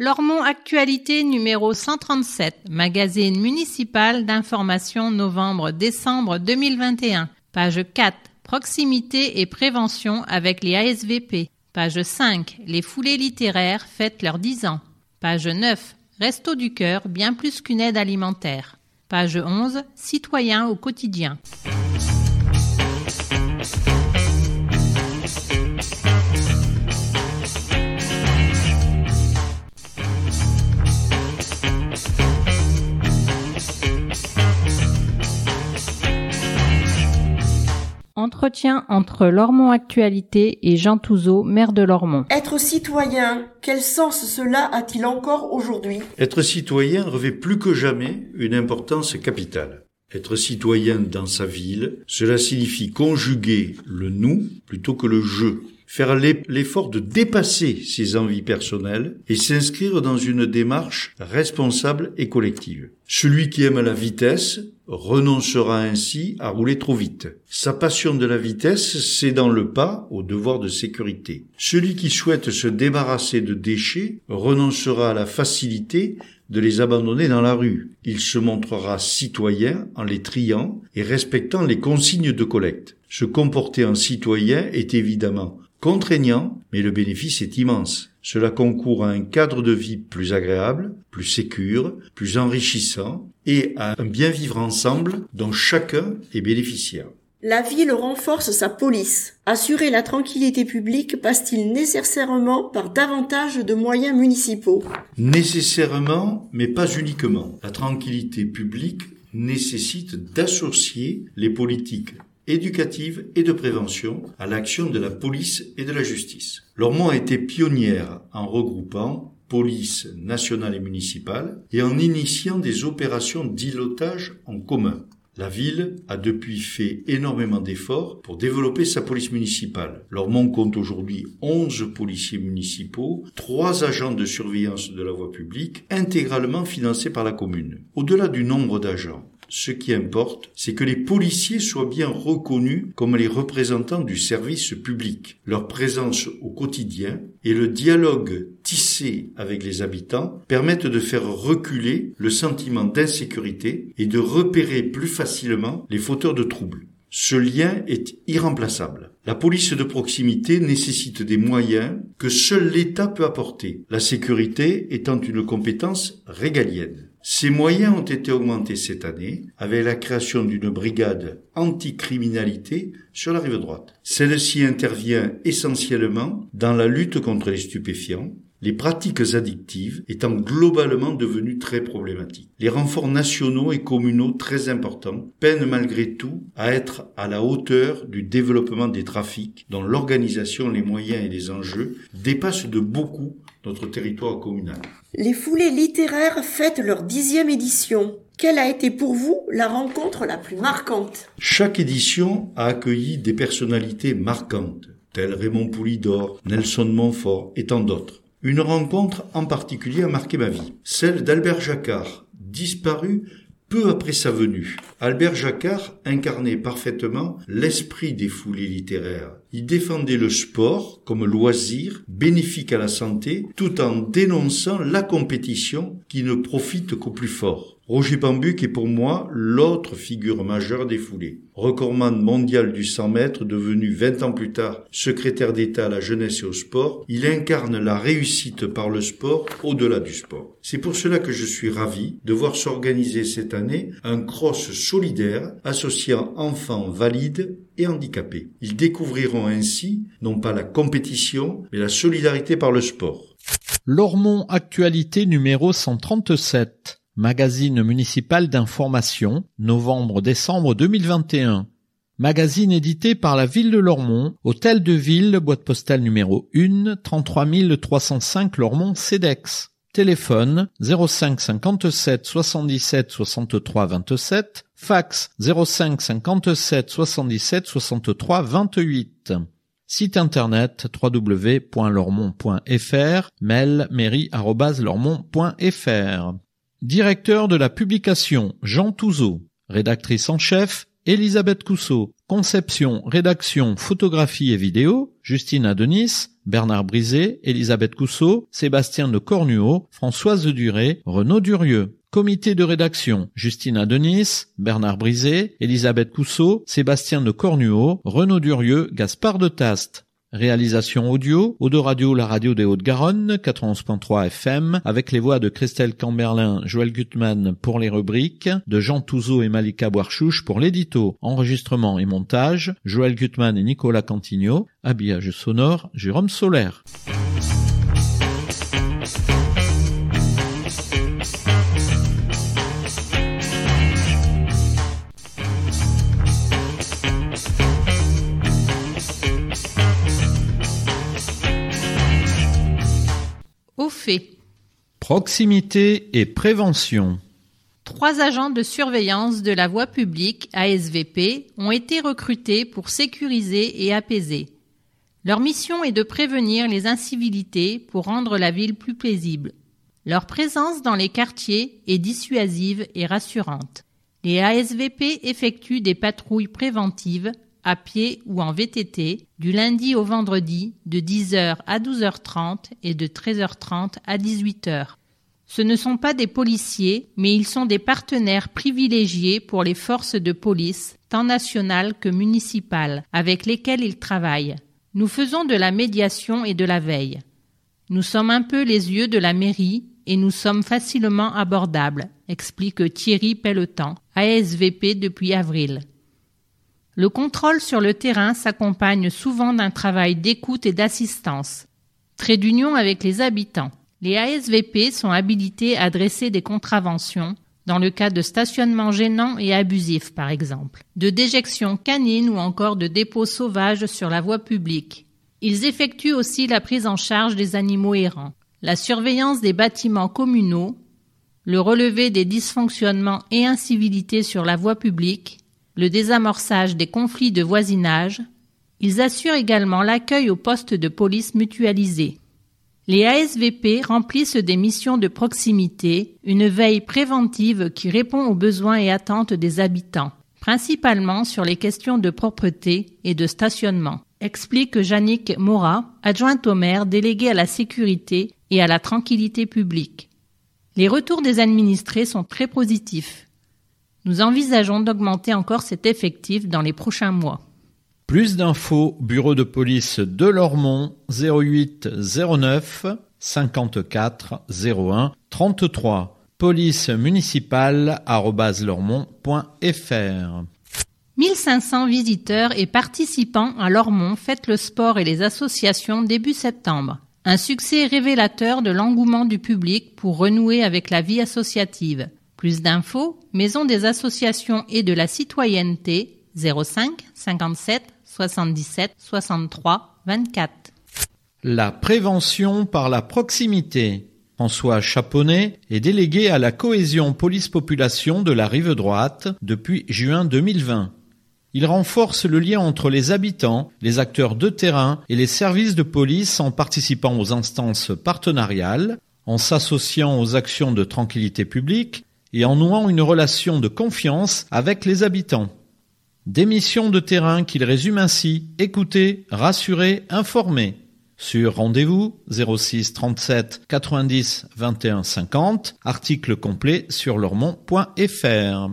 Lormont Actualité numéro 137, magazine municipal d'information novembre-décembre 2021. Page 4, proximité et prévention avec les ASVP. Page 5, les foulées littéraires fêtent leurs 10 ans. Page 9, Resto du cœur, bien plus qu'une aide alimentaire. Page 11, citoyens au quotidien. Entretien entre Lormont Actualité et Jean Touzeau, maire de Lormont. Être citoyen, quel sens cela a-t-il encore aujourd'hui? Être citoyen revêt plus que jamais une importance capitale. Être citoyen dans sa ville, cela signifie conjuguer le nous plutôt que le je faire l'effort de dépasser ses envies personnelles et s'inscrire dans une démarche responsable et collective. Celui qui aime la vitesse renoncera ainsi à rouler trop vite. Sa passion de la vitesse, c'est dans le pas au devoir de sécurité. Celui qui souhaite se débarrasser de déchets renoncera à la facilité de les abandonner dans la rue. Il se montrera citoyen en les triant et respectant les consignes de collecte. Se comporter en citoyen est évidemment contraignant, mais le bénéfice est immense. Cela concourt à un cadre de vie plus agréable, plus sécure, plus enrichissant et à un bien vivre ensemble dont chacun est bénéficiaire. La ville renforce sa police. Assurer la tranquillité publique passe-t-il nécessairement par davantage de moyens municipaux? Nécessairement, mais pas uniquement. La tranquillité publique nécessite d'associer les politiques éducative et de prévention à l'action de la police et de la justice. Lormont a été pionnière en regroupant police nationale et municipale et en initiant des opérations d'îlotage en commun. La ville a depuis fait énormément d'efforts pour développer sa police municipale. Lormont compte aujourd'hui 11 policiers municipaux, 3 agents de surveillance de la voie publique, intégralement financés par la commune. Au-delà du nombre d'agents, ce qui importe, c'est que les policiers soient bien reconnus comme les représentants du service public. Leur présence au quotidien et le dialogue tissé avec les habitants permettent de faire reculer le sentiment d'insécurité et de repérer plus facilement les fauteurs de troubles. Ce lien est irremplaçable. La police de proximité nécessite des moyens que seul l'État peut apporter, la sécurité étant une compétence régalienne. Ces moyens ont été augmentés cette année avec la création d'une brigade anticriminalité sur la rive droite. Celle-ci intervient essentiellement dans la lutte contre les stupéfiants, les pratiques addictives étant globalement devenues très problématiques. Les renforts nationaux et communaux très importants peinent malgré tout à être à la hauteur du développement des trafics dont l'organisation, les moyens et les enjeux dépassent de beaucoup notre territoire communal. Les foulées littéraires fêtent leur dixième édition. Quelle a été pour vous la rencontre la plus marquante? Chaque édition a accueilli des personnalités marquantes, telles Raymond Poulidor, Nelson Montfort et tant d'autres. Une rencontre en particulier a marqué ma vie, celle d'Albert Jacquard, disparu peu après sa venue. Albert Jacquard incarnait parfaitement l'esprit des foulées littéraires. Il défendait le sport comme loisir bénéfique à la santé tout en dénonçant la compétition qui ne profite qu'au plus fort. Roger Pambuc est pour moi l'autre figure majeure des foulées. Recordman mondial du 100 mètres, devenu 20 ans plus tard secrétaire d'État à la jeunesse et au sport, il incarne la réussite par le sport au-delà du sport. C'est pour cela que je suis ravi de voir s'organiser cette année un cross solidaire associant enfants valides et handicapés. Ils découvriront ainsi non pas la compétition, mais la solidarité par le sport. Lormont Actualité numéro 137 magazine municipal d'information, novembre-décembre 2021. Magazine édité par la ville de Lormont, hôtel de ville, boîte postale numéro 1, 33 305 Lormont CEDEX. Téléphone 05 57 77 63 27, fax 05 57 77 63 28. Site internet www.lormont.fr, mail mairie@lormont.fr. Directeur de la publication Jean Touzeau. Rédactrice en chef Elisabeth Cousseau. Conception, rédaction, photographie et vidéo, Justine Adenis, Bernard Brisé, Elisabeth Cousseau, Sébastien de Cornuau, Françoise Duré, Renaud Durieux. Comité de rédaction, Justine Adenis, Bernard Brisé, Elisabeth Cousseau, Sébastien de Cornuau, Renaud Durieux, Gaspard de Taste. Réalisation audio, Audio Radio, la radio des Hautes-Garonne, 91.3 FM, avec les voix de Christelle Camberlin, Joël Gutmann pour les rubriques, de Jean Touzeau et Malika Boirchouche pour l'édito, enregistrement et montage, Joël Gutmann et Nicolas Cantigno, habillage sonore, Jérôme Solaire. Fait. Proximité et prévention. Trois agents de surveillance de la voie publique, ASVP, ont été recrutés pour sécuriser et apaiser. Leur mission est de prévenir les incivilités pour rendre la ville plus paisible. Leur présence dans les quartiers est dissuasive et rassurante. Les ASVP effectuent des patrouilles préventives à pied ou en VTT, du lundi au vendredi, de 10h à 12h30 et de 13h30 à 18h. Ce ne sont pas des policiers, mais ils sont des partenaires privilégiés pour les forces de police, tant nationales que municipales, avec lesquelles ils travaillent. Nous faisons de la médiation et de la veille. Nous sommes un peu les yeux de la mairie et nous sommes facilement abordables, explique Thierry Pelletan, ASVP depuis avril. Le contrôle sur le terrain s'accompagne souvent d'un travail d'écoute et d'assistance. Trait d'union avec les habitants. Les ASVP sont habilités à dresser des contraventions, dans le cas de stationnement gênant et abusif par exemple, de déjection canine ou encore de dépôt sauvage sur la voie publique. Ils effectuent aussi la prise en charge des animaux errants, la surveillance des bâtiments communaux, le relevé des dysfonctionnements et incivilités sur la voie publique, le désamorçage des conflits de voisinage, ils assurent également l'accueil au poste de police mutualisé. Les ASVP remplissent des missions de proximité, une veille préventive qui répond aux besoins et attentes des habitants, principalement sur les questions de propreté et de stationnement, explique Jannick Mora, adjointe au maire déléguée à la sécurité et à la tranquillité publique. Les retours des administrés sont très positifs. Nous envisageons d'augmenter encore cet effectif dans les prochains mois. Plus d'infos, bureau de police de Lormont 08 09 54 01 33 police municipale lormont.fr 1500 visiteurs et participants à Lormont fêtent le sport et les associations début septembre. Un succès révélateur de l'engouement du public pour renouer avec la vie associative. Plus d'infos, Maison des associations et de la citoyenneté 05 57 77 63 24. La prévention par la proximité. François Chaponnet est délégué à la cohésion police-population de la rive droite depuis juin 2020. Il renforce le lien entre les habitants, les acteurs de terrain et les services de police en participant aux instances partenariales, en s'associant aux actions de tranquillité publique et en nouant une relation de confiance avec les habitants. Des missions de terrain qu'il résume ainsi écouter, rassurer, informer. Sur rendez-vous 06 37 90 21 50, article complet sur lormont.fr.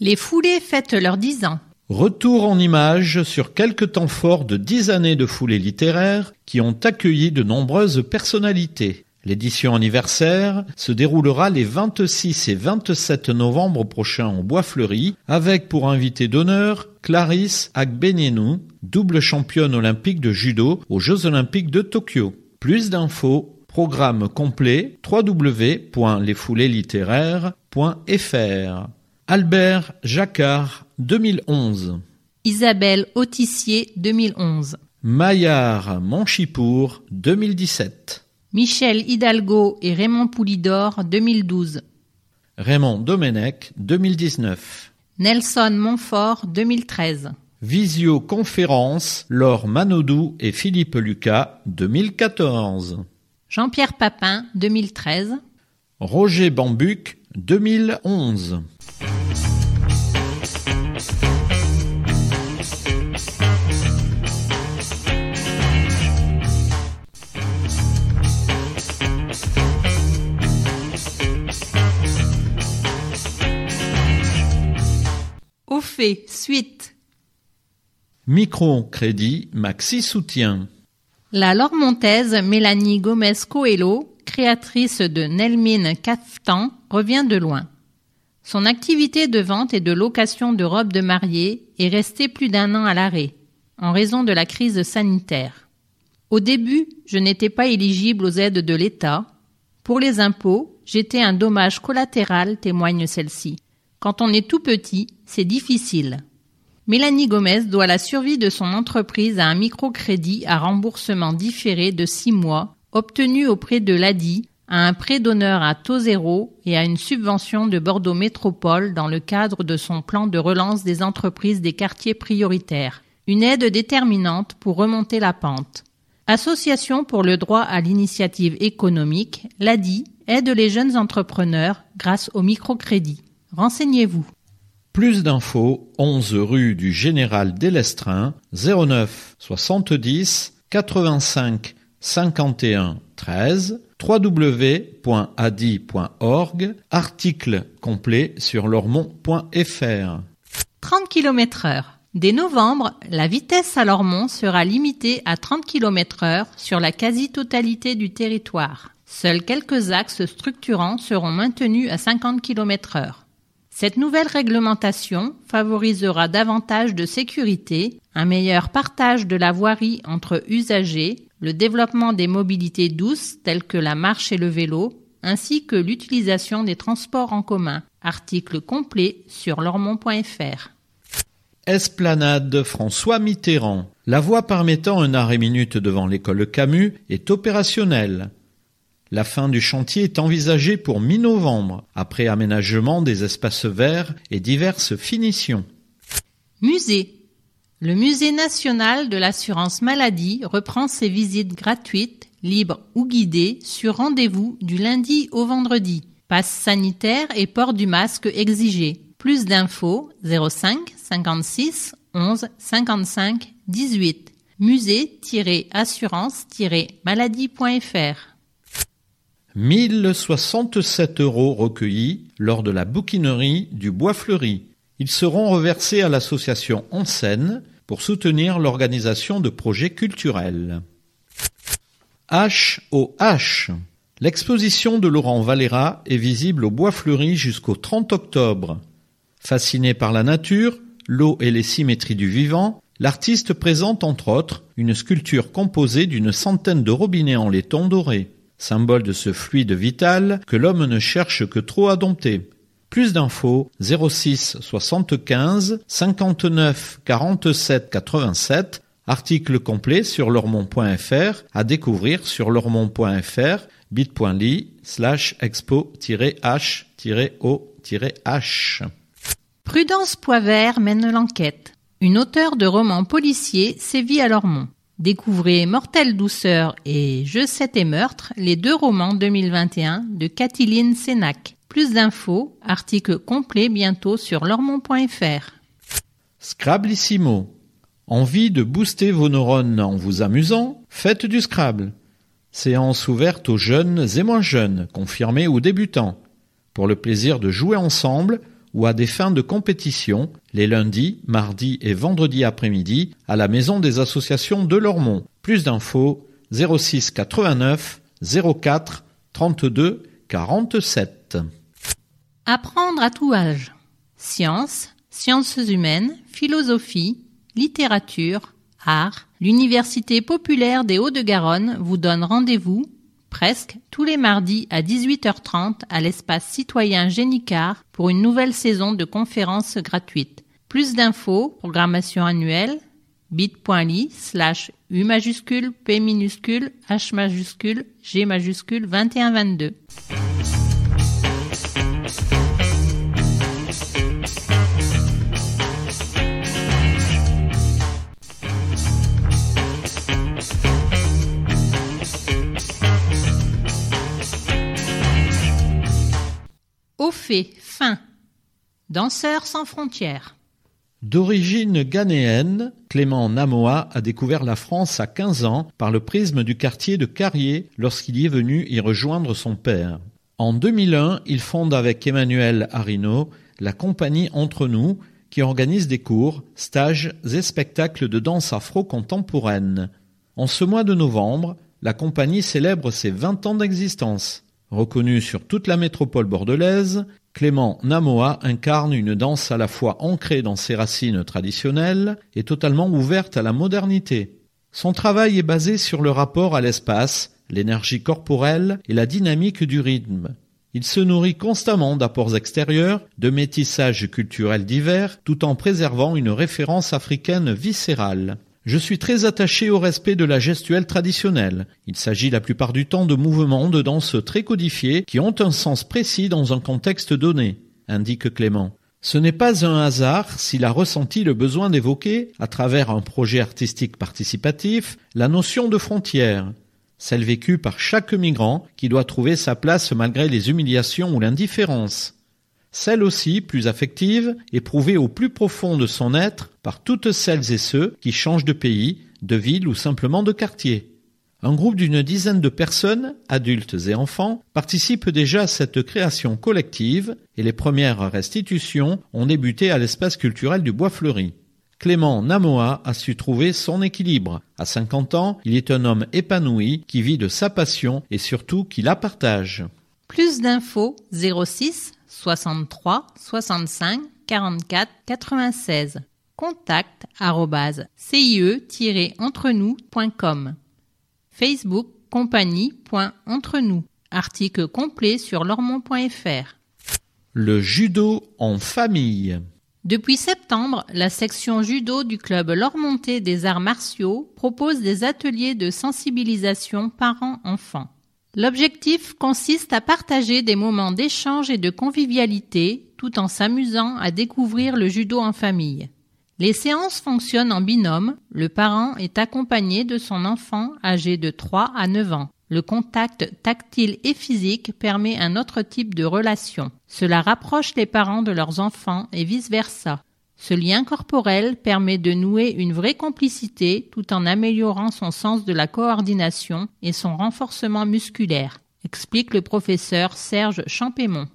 Les foulées fêtent leurs 10 ans. Retour en images sur quelques temps forts de 10 années de foulées littéraires qui ont accueilli de nombreuses personnalités. L'édition anniversaire se déroulera les 26 et 27 novembre prochains au Bois Fleuri, avec pour invité d'honneur Clarisse Agbenienou, double championne olympique de judo aux Jeux olympiques de Tokyo. Plus d'infos, programme complet www.lesfouléeslittéraires.fr. Albert Jacquard, 2011. Isabelle Autissier 2011. Maillard Monchipour 2017. Michel Hidalgo et Raymond Poulidor 2012. Raymond Domenech 2019. Nelson Montfort 2013. Visioconférence Laure Manodou et Philippe Lucas 2014. Jean-Pierre Papin 2013. Roger Bambuc 2011. Fait, suite. Microcrédit Maxi Soutien. La Lormontaise Mélanie Gomez Coelho, créatrice de Nelmine Caftan, revient de loin. Son activité de vente et de location de robes de mariée est restée plus d'un an à l'arrêt, en raison de la crise sanitaire. Au début, je n'étais pas éligible aux aides de l'État. Pour les impôts, j'étais un dommage collatéral, témoigne celle-ci. Quand on est tout petit, c'est difficile. Mélanie Gomez doit la survie de son entreprise à un microcrédit à remboursement différé de six mois, obtenu auprès de l'ADI à un prêt d'honneur à taux zéro et à une subvention de Bordeaux Métropole dans le cadre de son plan de relance des entreprises des quartiers prioritaires. Une aide déterminante pour remonter la pente. Association pour le droit à l'initiative économique, l'ADI aide les jeunes entrepreneurs grâce au microcrédit. Renseignez-vous. Plus d'infos, 11 rue du Général Délestrin, 09 70 85 51 13 www.adi.org, article complet sur lormont.fr. 30 km heure. Dès novembre, la vitesse à Lormont sera limitée à 30 km heure sur la quasi-totalité du territoire. Seuls quelques axes structurants seront maintenus à 50 km heure. Cette nouvelle réglementation favorisera davantage de sécurité, un meilleur partage de la voirie entre usagers, le développement des mobilités douces telles que la marche et le vélo, ainsi que l'utilisation des transports en commun. Article complet sur lormont.fr. Esplanade François Mitterrand. La voie permettant un arrêt minute devant l'école Camus est opérationnelle. La fin du chantier est envisagée pour mi-novembre, après aménagement des espaces verts et diverses finitions. Musée. Le Musée national de l'assurance maladie reprend ses visites gratuites, libres ou guidées sur rendez-vous du lundi au vendredi. Passe sanitaire et port du masque exigé. Plus d'infos 05 56 11 55 18. Musée-assurance-maladie.fr 1067 euros recueillis lors de la bouquinerie du Bois Fleuri. Ils seront reversés à l'association Enseigne pour soutenir l'organisation de projets culturels. H au H. L'exposition de Laurent Valera est visible au Bois Fleuri jusqu'au 30 octobre. Fasciné par la nature, l'eau et les symétries du vivant, l'artiste présente entre autres une sculpture composée d'une centaine de robinets en laiton doré symbole de ce fluide vital que l'homme ne cherche que trop à dompter. Plus d'infos 06 75 59 47 87 Article complet sur lormont.fr à découvrir sur lormont.fr bit.ly slash expo-h-o-h. Prudence Poivert mène l'enquête. Une auteure de romans policiers sévit à Lormont. Découvrez Mortelle douceur et Je sais tes meurtres, les deux romans 2021 de Cathyline Sénac. Plus d'infos, article complet bientôt sur lormont.fr. Scrablissimo. Envie de booster vos neurones en vous amusant? Faites du Scrabble. Séance ouverte aux jeunes et moins jeunes, confirmés ou débutants, pour le plaisir de jouer ensemble ou à des fins de compétition les lundis, mardis et vendredis après-midi à la maison des associations de Lormont. Plus d'infos 06 89 04 32 47. Apprendre à tout âge. Sciences, sciences humaines, philosophie, littérature, art. L'Université populaire des Hauts-de-Garonne vous donne rendez-vous presque tous les mardis à 18h30 à l'espace citoyen Génicard pour une nouvelle saison de conférences gratuites. Plus d'infos, programmation annuelle, bit.ly slash U majuscule, P minuscule, H majuscule, G majuscule 2122. Fait, fin. Danseur sans frontières. D'origine ghanéenne, Clément Namoa a découvert la France à 15 ans par le prisme du quartier de Carrier lorsqu'il y est venu y rejoindre son père. En 2001, il fonde avec Emmanuel Arino la compagnie Entre nous qui organise des cours, stages et spectacles de danse afro-contemporaine. En ce mois de novembre, la compagnie célèbre ses 20 ans d'existence. Reconnu sur toute la métropole bordelaise, Clément Namoa incarne une danse à la fois ancrée dans ses racines traditionnelles et totalement ouverte à la modernité. Son travail est basé sur le rapport à l'espace, l'énergie corporelle et la dynamique du rythme. Il se nourrit constamment d'apports extérieurs, de métissages culturels divers, tout en préservant une référence africaine viscérale. Je suis très attaché au respect de la gestuelle traditionnelle. Il s'agit la plupart du temps de mouvements de danse très codifiés qui ont un sens précis dans un contexte donné, indique Clément. Ce n'est pas un hasard s'il a ressenti le besoin d'évoquer, à travers un projet artistique participatif, la notion de frontière, celle vécue par chaque migrant qui doit trouver sa place malgré les humiliations ou l'indifférence celle aussi plus affective, éprouvée au plus profond de son être par toutes celles et ceux qui changent de pays, de ville ou simplement de quartier. Un groupe d'une dizaine de personnes, adultes et enfants, participe déjà à cette création collective et les premières restitutions ont débuté à l'espace culturel du Bois Fleuri. Clément Namoa a su trouver son équilibre. À 50 ans, il est un homme épanoui qui vit de sa passion et surtout qui la partage. Plus d'infos 06 63 65 44 96. Contact cie-entre-nous.com. Facebook compagnie.entre-nous. Article complet sur lormont.fr. Le judo en famille. Depuis septembre, la section judo du club Lormontais des arts martiaux propose des ateliers de sensibilisation parents-enfants. L'objectif consiste à partager des moments d'échange et de convivialité tout en s'amusant à découvrir le judo en famille. Les séances fonctionnent en binôme, le parent est accompagné de son enfant âgé de 3 à 9 ans. Le contact tactile et physique permet un autre type de relation. Cela rapproche les parents de leurs enfants et vice-versa. Ce lien corporel permet de nouer une vraie complicité tout en améliorant son sens de la coordination et son renforcement musculaire, explique le professeur Serge Champémont.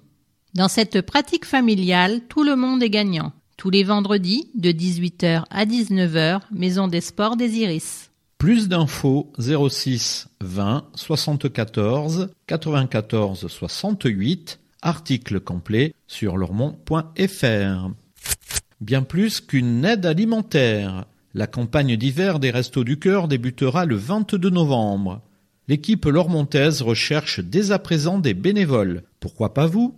Dans cette pratique familiale, tout le monde est gagnant. Tous les vendredis, de 18h à 19h, Maison des Sports des Iris. Plus d'infos 06 20 74 94 68, article complet sur lormont.fr. Bien plus qu'une aide alimentaire, la campagne d'hiver des Restos du Cœur débutera le 22 novembre. L'équipe lormontaise recherche dès à présent des bénévoles. Pourquoi pas vous?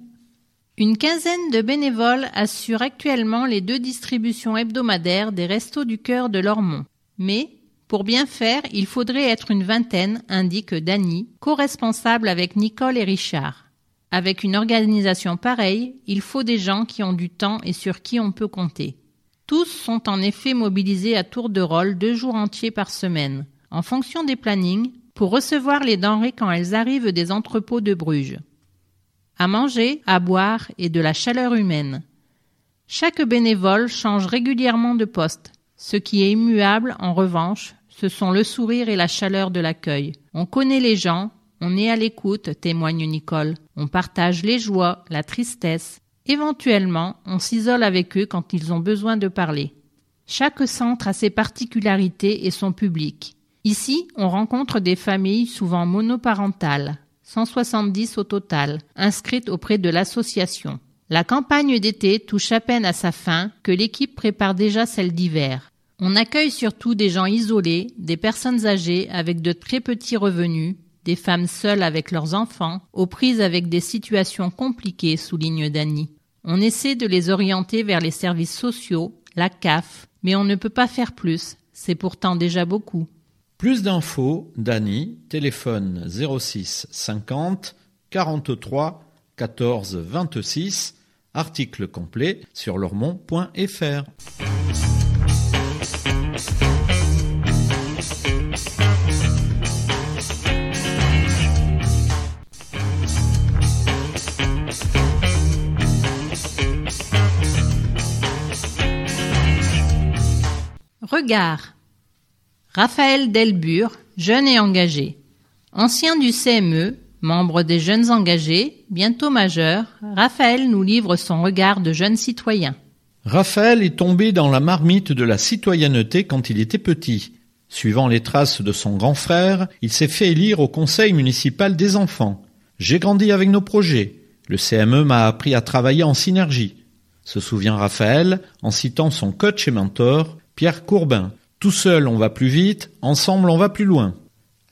Une quinzaine de bénévoles assurent actuellement les deux distributions hebdomadaires des Restos du Cœur de Lormont. Mais, pour bien faire, il faudrait être une vingtaine, indique Dany, co-responsable avec Nicole et Richard. Avec une organisation pareille, il faut des gens qui ont du temps et sur qui on peut compter. Tous sont en effet mobilisés à tour de rôle deux jours entiers par semaine, en fonction des plannings, pour recevoir les denrées quand elles arrivent des entrepôts de Bruges. À manger, à boire et de la chaleur humaine. Chaque bénévole change régulièrement de poste. Ce qui est immuable, en revanche, ce sont le sourire et la chaleur de l'accueil. On connaît les gens, on est à l'écoute, témoigne Nicole. On partage les joies, la tristesse. Éventuellement, on s'isole avec eux quand ils ont besoin de parler. Chaque centre a ses particularités et son public. Ici, on rencontre des familles souvent monoparentales, 170 au total, inscrites auprès de l'association. La campagne d'été touche à peine à sa fin que l'équipe prépare déjà celle d'hiver. On accueille surtout des gens isolés, des personnes âgées avec de très petits revenus, des femmes seules avec leurs enfants, aux prises avec des situations compliquées, souligne Dany. On essaie de les orienter vers les services sociaux, la CAF, mais on ne peut pas faire plus, c'est pourtant déjà beaucoup. Plus d'infos, Dany, téléphone 06 50 43 14 26, article complet sur lormont.fr. Raphaël Delbure, jeune et engagé. Ancien du CME, membre des jeunes engagés, bientôt majeur, Raphaël nous livre son regard de jeune citoyen. Raphaël est tombé dans la marmite de la citoyenneté quand il était petit. Suivant les traces de son grand frère, il s'est fait élire au conseil municipal des enfants. J'ai grandi avec nos projets. Le CME m'a appris à travailler en synergie. Se souvient Raphaël en citant son coach et mentor, Pierre Courbin. Tout seul on va plus vite, ensemble on va plus loin.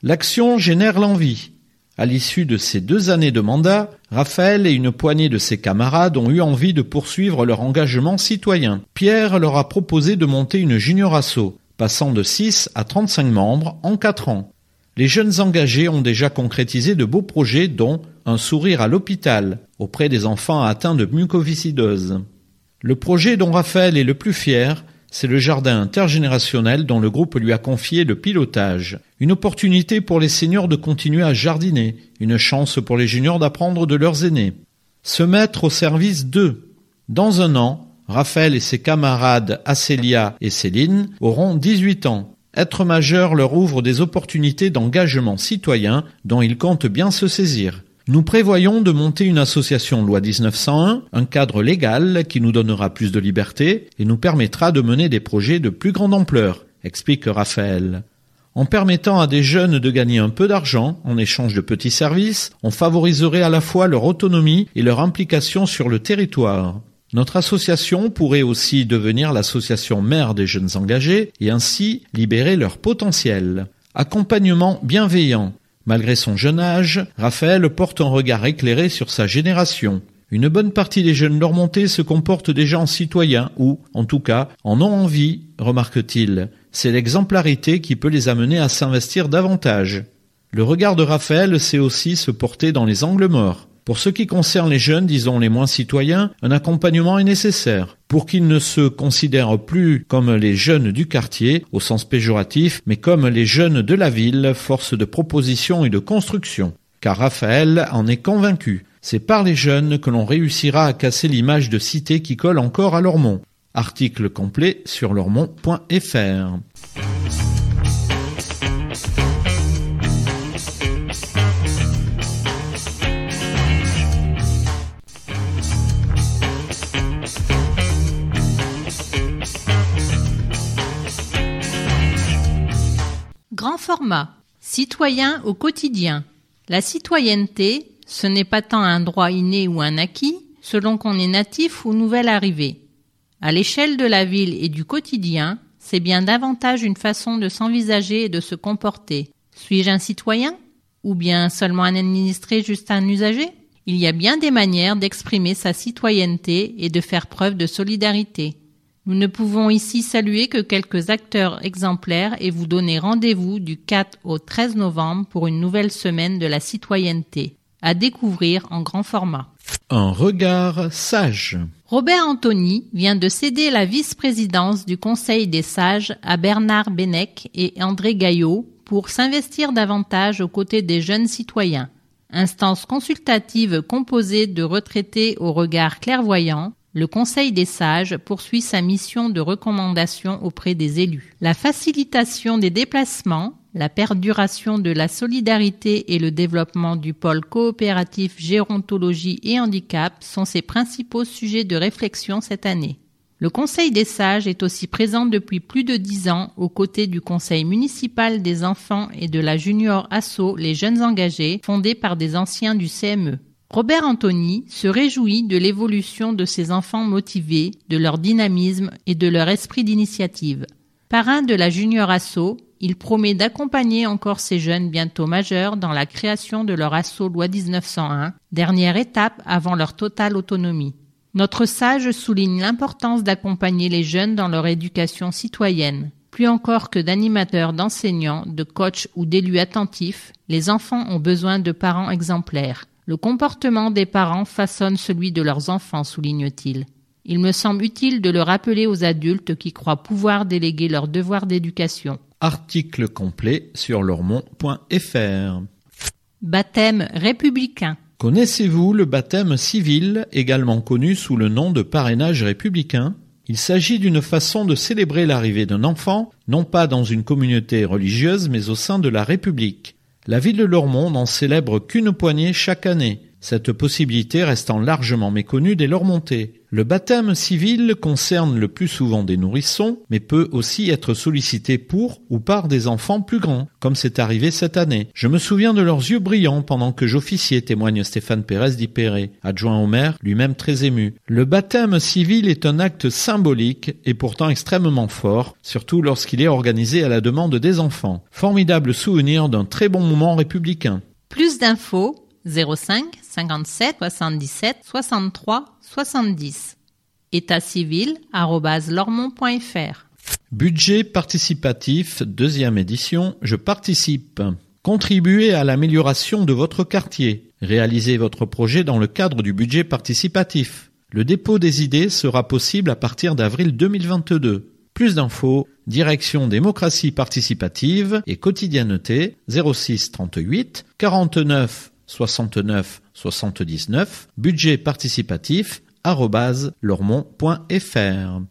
L'action génère l'envie. À l'issue de ces deux années de mandat, Raphaël et une poignée de ses camarades ont eu envie de poursuivre leur engagement citoyen. Pierre leur a proposé de monter une junior asso, passant de 6 à 35 membres en 4 ans. Les jeunes engagés ont déjà concrétisé de beaux projets dont un sourire à l'hôpital auprès des enfants atteints de mucoviscidose. Le projet dont Raphaël est le plus fier, c'est le jardin intergénérationnel dont le groupe lui a confié le pilotage. Une opportunité pour les seniors de continuer à jardiner, une chance pour les juniors d'apprendre de leurs aînés. Se mettre au service d'eux. Dans un an, Raphaël et ses camarades Acélia et Céline auront 18 ans. Être majeur leur ouvre des opportunités d'engagement citoyen dont ils comptent bien se saisir. Nous prévoyons de monter une association loi 1901, un cadre légal qui nous donnera plus de liberté et nous permettra de mener des projets de plus grande ampleur, explique Raphaël. En permettant à des jeunes de gagner un peu d'argent en échange de petits services, on favoriserait à la fois leur autonomie et leur implication sur le territoire. Notre association pourrait aussi devenir l'association mère des jeunes engagés et ainsi libérer leur potentiel. Accompagnement bienveillant. Malgré son jeune âge, Raphaël porte un regard éclairé sur sa génération. Une bonne partie des jeunes remontés se comportent déjà en citoyens ou, en tout cas, en ont envie, remarque-t-il. C'est l'exemplarité qui peut les amener à s'investir davantage. Le regard de Raphaël sait aussi se porter dans les angles morts. Pour ce qui concerne les jeunes, disons les moins citoyens, un accompagnement est nécessaire pour qu'ils ne se considèrent plus comme les jeunes du quartier au sens péjoratif, mais comme les jeunes de la ville, force de proposition et de construction. Car Raphaël en est convaincu. C'est par les jeunes que l'on réussira à casser l'image de cité qui colle encore à Lormont. Article complet sur lormont.fr. Grand format. Citoyen au quotidien. La citoyenneté, ce n'est pas tant un droit inné ou un acquis, selon qu'on est natif ou nouvelle arrivée. À l'échelle de la ville et du quotidien, c'est bien davantage une façon de s'envisager et de se comporter. Suis-je un citoyen Ou bien seulement un administré juste un usager? Il y a bien des manières d'exprimer sa citoyenneté et de faire preuve de solidarité. Nous ne pouvons ici saluer que quelques acteurs exemplaires et vous donner rendez-vous du 4 au 13 novembre pour une nouvelle semaine de la citoyenneté, à découvrir en grand format. Un regard sage. Robert Anthony vient de céder la vice-présidence du Conseil des sages à Bernard Benec et André Gaillot pour s'investir davantage aux côtés des jeunes citoyens. Instance consultative composée de retraités au regard clairvoyant, le Conseil des sages poursuit sa mission de recommandation auprès des élus. La facilitation des déplacements, la perduration de la solidarité et le développement du pôle coopératif gérontologie et handicap sont ses principaux sujets de réflexion cette année. Le Conseil des sages est aussi présent depuis plus de dix ans aux côtés du Conseil municipal des enfants et de la Junior Asso Les Jeunes Engagés, fondée par des anciens du CME. Robert Anthony se réjouit de l'évolution de ces enfants motivés, de leur dynamisme et de leur esprit d'initiative. Parrain de la Junior Asso, il promet d'accompagner encore ces jeunes bientôt majeurs dans la création de leur asso loi 1901, dernière étape avant leur totale autonomie. Notre sage souligne l'importance d'accompagner les jeunes dans leur éducation citoyenne. Plus encore que d'animateurs, d'enseignants, de coachs ou d'élus attentifs, les enfants ont besoin de parents exemplaires. Le comportement des parents façonne celui de leurs enfants, souligne-t-il. Il me semble utile de le rappeler aux adultes qui croient pouvoir déléguer leurs devoirs d'éducation. Article complet sur lormont.fr. Baptême républicain. Connaissez-vous le baptême civil, également connu sous le nom de parrainage républicain? Il s'agit d'une façon de célébrer l'arrivée d'un enfant, non pas dans une communauté religieuse, mais au sein de la République. La ville de Lormont n'en célèbre qu'une poignée chaque année. Cette possibilité restant largement méconnue dès leur montée. Le baptême civil concerne le plus souvent des nourrissons, mais peut aussi être sollicité pour ou par des enfants plus grands, comme c'est arrivé cette année. Je me souviens de leurs yeux brillants pendant que j'officiais, témoigne Stéphane Pérez d'Ipéré, adjoint au maire, lui-même très ému. Le baptême civil est un acte symbolique et pourtant extrêmement fort, surtout lorsqu'il est organisé à la demande des enfants. Formidable souvenir d'un très bon moment républicain. Plus d'infos 05 57 77 63 70. État civil lormont.fr. Budget participatif, deuxième édition, je participe. Contribuez à l'amélioration de votre quartier. Réalisez votre projet dans le cadre du budget participatif. Le dépôt des idées sera possible à partir d'avril 2022. Plus d'infos, direction démocratie participative et quotidienneté 06 38 49 69 79, budget participatif lormont.fr.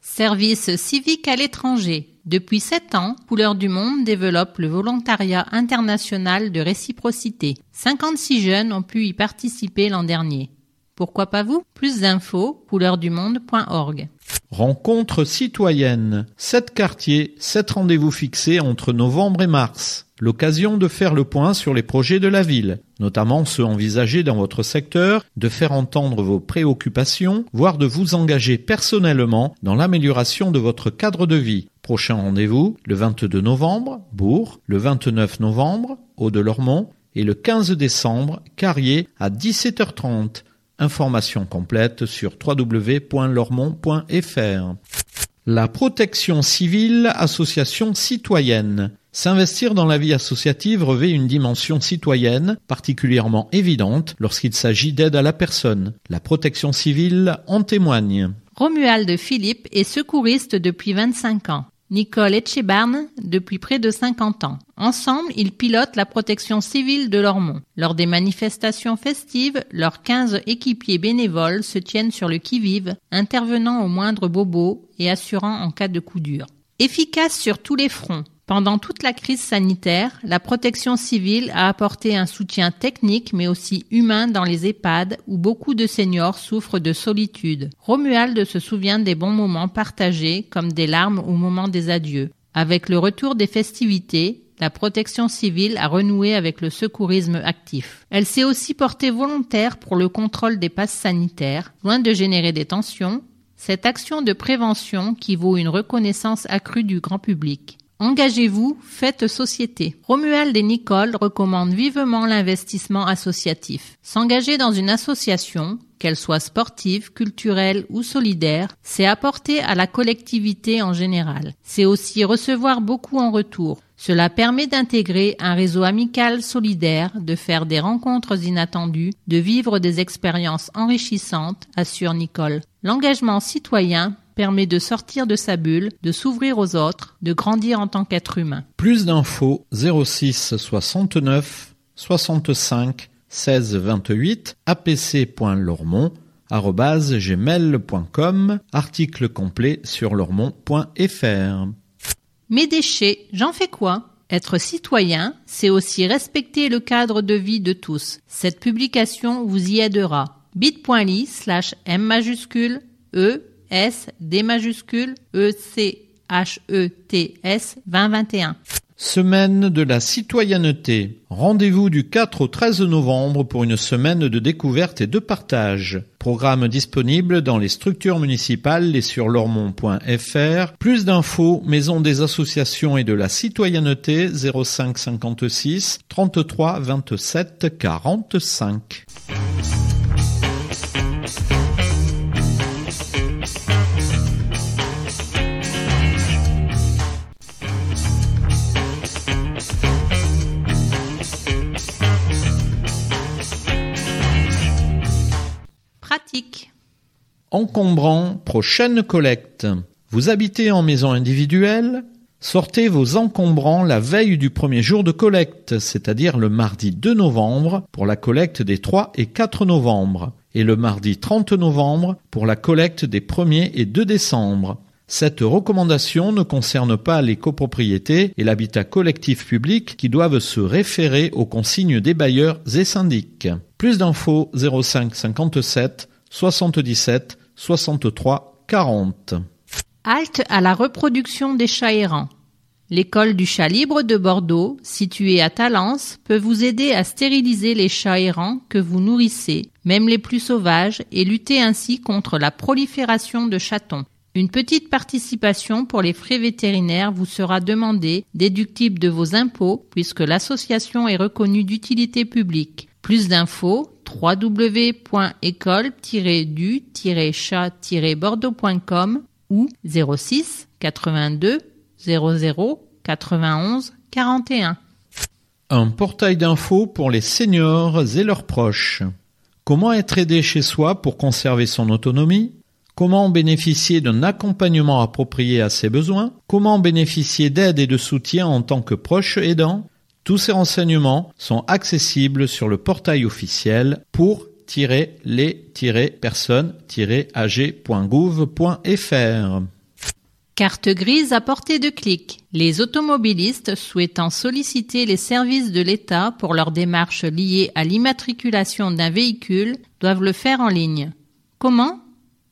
Service civique à l'étranger. Depuis sept ans, Couleur du Monde développe le volontariat international de réciprocité. 56 jeunes ont pu y participer l'an dernier. Pourquoi pas vous? Plus d'infos, couleurdumonde.org. Rencontre citoyenne. Sept quartiers, sept rendez-vous fixés entre novembre et mars l'occasion de faire le point sur les projets de la ville, notamment ceux envisagés dans votre secteur, de faire entendre vos préoccupations, voire de vous engager personnellement dans l'amélioration de votre cadre de vie. Prochain rendez-vous, le 22 novembre, Bourg, le 29 novembre, Haut-de-Lormont, et le 15 décembre, Carrier, à 17h30. Information complète sur www.lormont.fr. La protection civile, association citoyenne. S'investir dans la vie associative revêt une dimension citoyenne particulièrement évidente lorsqu'il s'agit d'aide à la personne. La protection civile en témoigne. Romuald Philippe est secouriste depuis 25 ans. Nicole Etchebarne depuis près de 50 ans. Ensemble, ils pilotent la protection civile de Lormont. Lors des manifestations festives, leurs 15 équipiers bénévoles se tiennent sur le qui-vive, intervenant au moindre bobo et assurant en cas de coup dur. Efficace sur tous les fronts, pendant toute la crise sanitaire, la protection civile a apporté un soutien technique mais aussi humain dans les EHPAD où beaucoup de seniors souffrent de solitude. Romuald se souvient des bons moments partagés comme des larmes au moment des adieux. Avec le retour des festivités, la protection civile a renoué avec le secourisme actif. Elle s'est aussi portée volontaire pour le contrôle des passes sanitaires, loin de générer des tensions, cette action de prévention qui vaut une reconnaissance accrue du grand public. Engagez-vous, faites société. Romuald et Nicole recommandent vivement l'investissement associatif. S'engager dans une association, qu'elle soit sportive, culturelle ou solidaire, c'est apporter à la collectivité en général. C'est aussi recevoir beaucoup en retour. Cela permet d'intégrer un réseau amical solidaire, de faire des rencontres inattendues, de vivre des expériences enrichissantes, assure Nicole. L'engagement citoyen permet de sortir de sa bulle, de s'ouvrir aux autres, de grandir en tant qu'être humain. Plus d'infos 06 69 65 16 28 apc.lormont gmail.com article complet sur lormont.fr Mes déchets, j'en fais quoi? Être citoyen, c'est aussi respecter le cadre de vie de tous. Cette publication vous y aidera. bit.ly slash m majuscule e S D majuscule E C H E T S 2021. Semaine de la citoyenneté. Rendez-vous du 4 au 13 novembre pour une semaine de découverte et de partage. Programme disponible dans les structures municipales et sur lormont.fr. Plus d'infos, Maison des associations et de la citoyenneté 05 56 33 27 45. Encombrant, prochaine collecte. Vous habitez en maison individuelle Sortez vos encombrants la veille du premier jour de collecte, c'est-à-dire le mardi 2 novembre pour la collecte des 3 et 4 novembre, et le mardi 30 novembre pour la collecte des 1er et 2 décembre. Cette recommandation ne concerne pas les copropriétés et l'habitat collectif public qui doivent se référer aux consignes des bailleurs et syndics. Plus d'infos 05 57 77 63 40. Halte à la reproduction des chats errants. L'école du chat libre de Bordeaux, située à Talence, peut vous aider à stériliser les chats errants que vous nourrissez, même les plus sauvages, et lutter ainsi contre la prolifération de chatons. Une petite participation pour les frais vétérinaires vous sera demandée, déductible de vos impôts, puisque l'association est reconnue d'utilité publique. Plus d'infos www.école-du-chat-bordeaux.com ou 06 82 00 91 41. Un portail d'infos pour les seniors et leurs proches. Comment être aidé chez soi pour conserver son autonomie? Comment bénéficier d'un accompagnement approprié à ses besoins? Comment bénéficier d'aide et de soutien en tant que proche aidant? Tous ces renseignements sont accessibles sur le portail officiel pour les-personnes-ag.gouv.fr. Carte grise à portée de clic. Les automobilistes souhaitant solliciter les services de l'État pour leurs démarches liées à l'immatriculation d'un véhicule doivent le faire en ligne. Comment?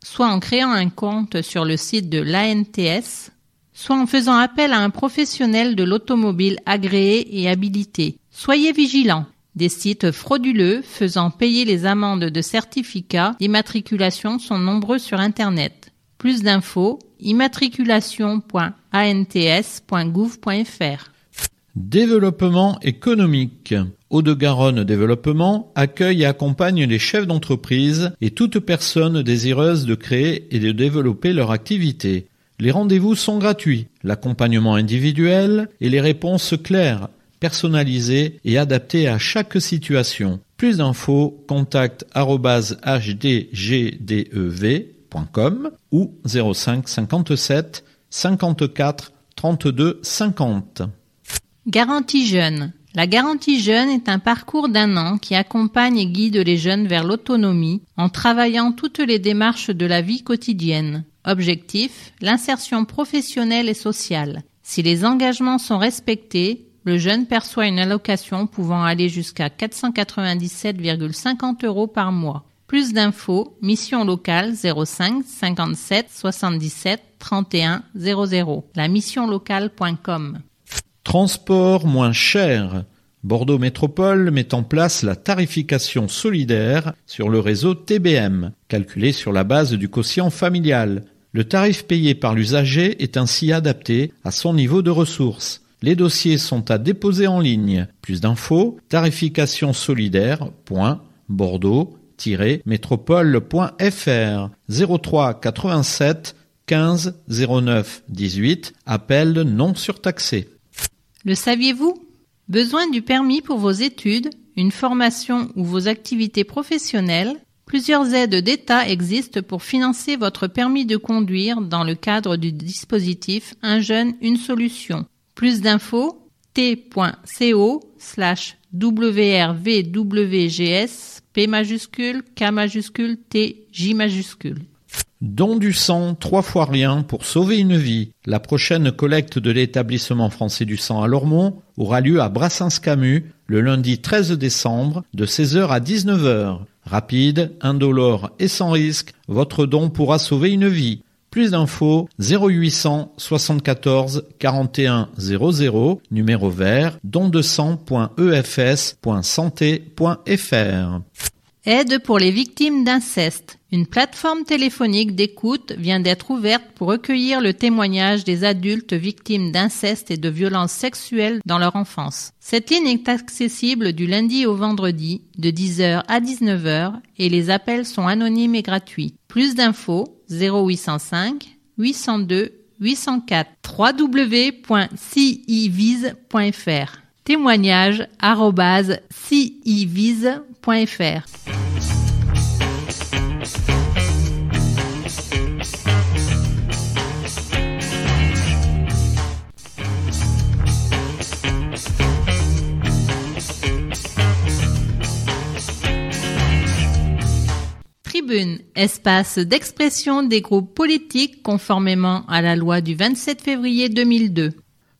Soit en créant un compte sur le site de l'ANTS, soit en faisant appel à un professionnel de l'automobile agréé et habilité. Soyez vigilants. Des sites frauduleux faisant payer les amendes de certificats d'immatriculation sont nombreux sur Internet. Plus d'infos, immatriculation.ants.gouv.fr. Développement économique. Eau-de-Garonne Développement accueille et accompagne les chefs d'entreprise et toute personne désireuse de créer et de développer leur activité. Les rendez-vous sont gratuits, l'accompagnement individuel et les réponses claires, personnalisées et adaptées à chaque situation. Plus d'infos, contact hdgdev.com ou 05 57 54 32 50. Garantie jeune. La garantie jeune est un parcours d'un an qui accompagne et guide les jeunes vers l'autonomie en travaillant toutes les démarches de la vie quotidienne. Objectif, l'insertion professionnelle et sociale. Si les engagements sont respectés, le jeune perçoit une allocation pouvant aller jusqu'à 497,50 euros par mois. Plus d'infos, mission locale 05 57 77 31 00. La missionlocale.com. Transport moins cher. Bordeaux Métropole met en place la tarification solidaire sur le réseau TBM, calculée sur la base du quotient familial. Le tarif payé par l'usager est ainsi adapté à son niveau de ressources. Les dossiers sont à déposer en ligne. Plus d'infos, tarification solidaire.bordeaux-métropole.fr 03 87 15 09 18 appel non surtaxé. Le saviez-vous? Besoin du permis pour vos études, une formation ou vos activités professionnelles? Plusieurs aides d'État existent pour financer votre permis de conduire dans le cadre du dispositif Un jeune, une solution. Plus d'infos t.co slash WRVWGS P majuscule K majuscule T J majuscule. Don du sang, trois fois rien pour sauver une vie. La prochaine collecte de l'établissement français du sang à Lormont aura lieu à Brassens-Camus le lundi 13 décembre de 16h à 19h. Rapide, indolore et sans risque, votre don pourra sauver une vie. Plus d'infos 0800 74 41 00 numéro vert don200.efs.santé.fr Aide pour les victimes d'inceste. Une plateforme téléphonique d'écoute vient d'être ouverte pour recueillir le témoignage des adultes victimes d'inceste et de violences sexuelles dans leur enfance. Cette ligne est accessible du lundi au vendredi de 10h à 19h et les appels sont anonymes et gratuits. Plus d'infos 0805 802 804 www.civise.fr témoignage Espace d'expression des groupes politiques conformément à la loi du 27 février 2002.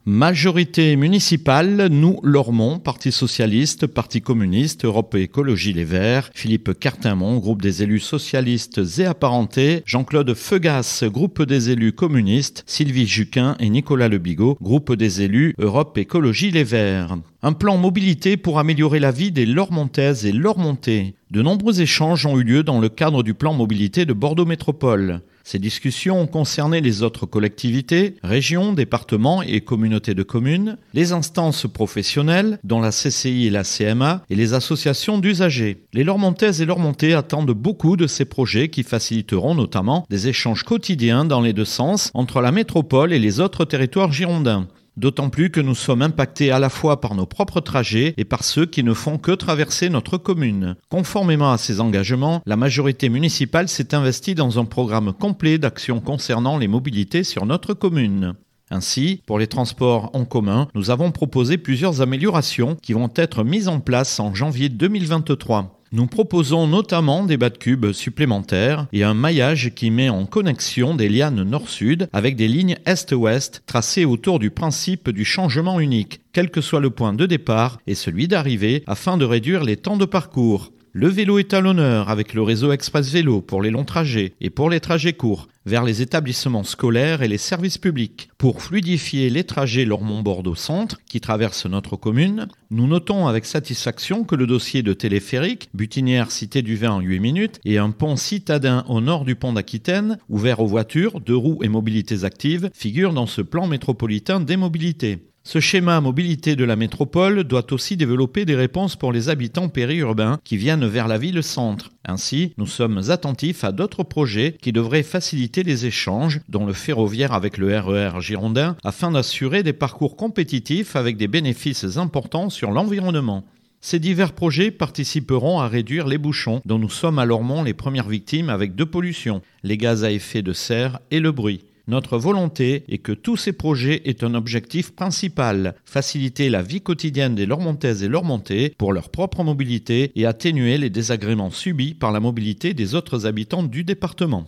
Majorité municipale, nous, Lormont, Parti Socialiste, Parti Communiste, Europe Écologie Les Verts, Philippe Cartinmont, groupe des élus socialistes et apparentés, Jean-Claude Feugas, groupe des élus communistes, Sylvie Juquin et Nicolas Lebigot, groupe des élus Europe Écologie Les Verts. Un plan mobilité pour améliorer la vie des Lormontaises et Lormontais. De nombreux échanges ont eu lieu dans le cadre du plan mobilité de Bordeaux Métropole. Ces discussions ont concerné les autres collectivités, régions, départements et communautés de communes, les instances professionnelles, dont la CCI et la CMA, et les associations d'usagers. Les Lormontaises et Lormontais attendent beaucoup de ces projets qui faciliteront notamment des échanges quotidiens dans les deux sens entre la métropole et les autres territoires girondins. D'autant plus que nous sommes impactés à la fois par nos propres trajets et par ceux qui ne font que traverser notre commune. Conformément à ces engagements, la majorité municipale s'est investie dans un programme complet d'actions concernant les mobilités sur notre commune. Ainsi, pour les transports en commun, nous avons proposé plusieurs améliorations qui vont être mises en place en janvier 2023. Nous proposons notamment des bas de cubes supplémentaires et un maillage qui met en connexion des lianes nord-sud avec des lignes est-ouest tracées autour du principe du changement unique, quel que soit le point de départ et celui d'arrivée, afin de réduire les temps de parcours. Le vélo est à l'honneur avec le réseau Express Vélo pour les longs trajets et pour les trajets courts vers les établissements scolaires et les services publics. Pour fluidifier les trajets Lormont-Bordeaux Centre qui traversent notre commune, nous notons avec satisfaction que le dossier de téléphérique, Butinière Cité du Vin en 8 minutes et un pont citadin au nord du pont d'Aquitaine, ouvert aux voitures, deux roues et mobilités actives, figurent dans ce plan métropolitain des mobilités. Ce schéma mobilité de la métropole doit aussi développer des réponses pour les habitants périurbains qui viennent vers la ville-centre. Ainsi, nous sommes attentifs à d'autres projets qui devraient faciliter les échanges, dont le ferroviaire avec le RER e girondin, afin d'assurer des parcours compétitifs avec des bénéfices importants sur l'environnement. Ces divers projets participeront à réduire les bouchons dont nous sommes à Lormont les premières victimes avec deux pollutions, les gaz à effet de serre et le bruit. Notre volonté est que tous ces projets aient un objectif principal, faciliter la vie quotidienne des Lormontaises et Lormontais pour leur propre mobilité et atténuer les désagréments subis par la mobilité des autres habitants du département.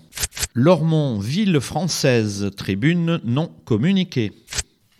Lormont, ville française, tribune non communiquée.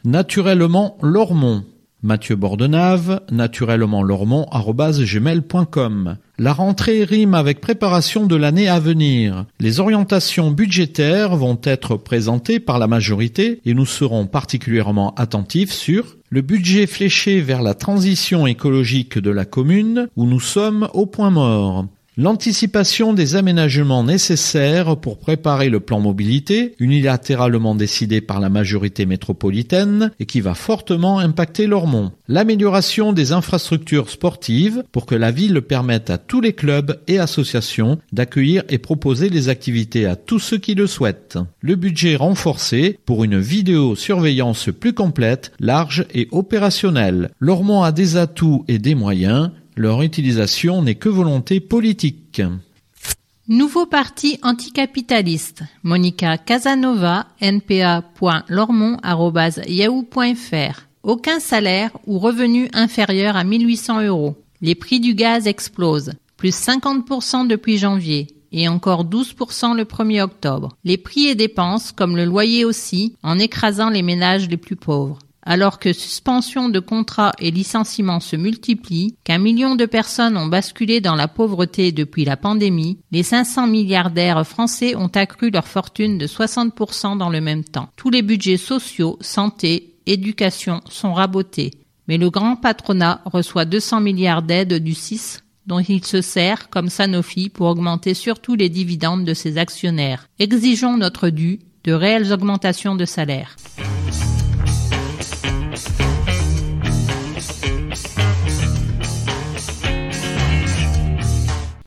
Naturellement Lormont. Mathieu Bordenave, naturellement lormont.gmail.com. La rentrée rime avec préparation de l'année à venir. Les orientations budgétaires vont être présentées par la majorité et nous serons particulièrement attentifs sur le budget fléché vers la transition écologique de la commune où nous sommes au point mort. L'anticipation des aménagements nécessaires pour préparer le plan mobilité, unilatéralement décidé par la majorité métropolitaine et qui va fortement impacter Lormont. L'amélioration des infrastructures sportives pour que la ville permette à tous les clubs et associations d'accueillir et proposer des activités à tous ceux qui le souhaitent. Le budget renforcé pour une vidéosurveillance plus complète, large et opérationnelle. Lormont a des atouts et des moyens leur utilisation n'est que volonté politique. Nouveau parti anticapitaliste. Monica Casanova, npa.lormont.yahoo.fr. Aucun salaire ou revenu inférieur à 1800 euros. Les prix du gaz explosent. Plus 50% depuis janvier et encore 12% le 1er octobre. Les prix et dépenses, comme le loyer aussi, en écrasant les ménages les plus pauvres. Alors que suspension de contrats et licenciements se multiplient, qu'un million de personnes ont basculé dans la pauvreté depuis la pandémie, les 500 milliardaires français ont accru leur fortune de 60% dans le même temps. Tous les budgets sociaux, santé, éducation sont rabotés. Mais le grand patronat reçoit 200 milliards d'aides du 6 dont il se sert, comme Sanofi, pour augmenter surtout les dividendes de ses actionnaires. Exigeons notre dû de réelles augmentations de salaire.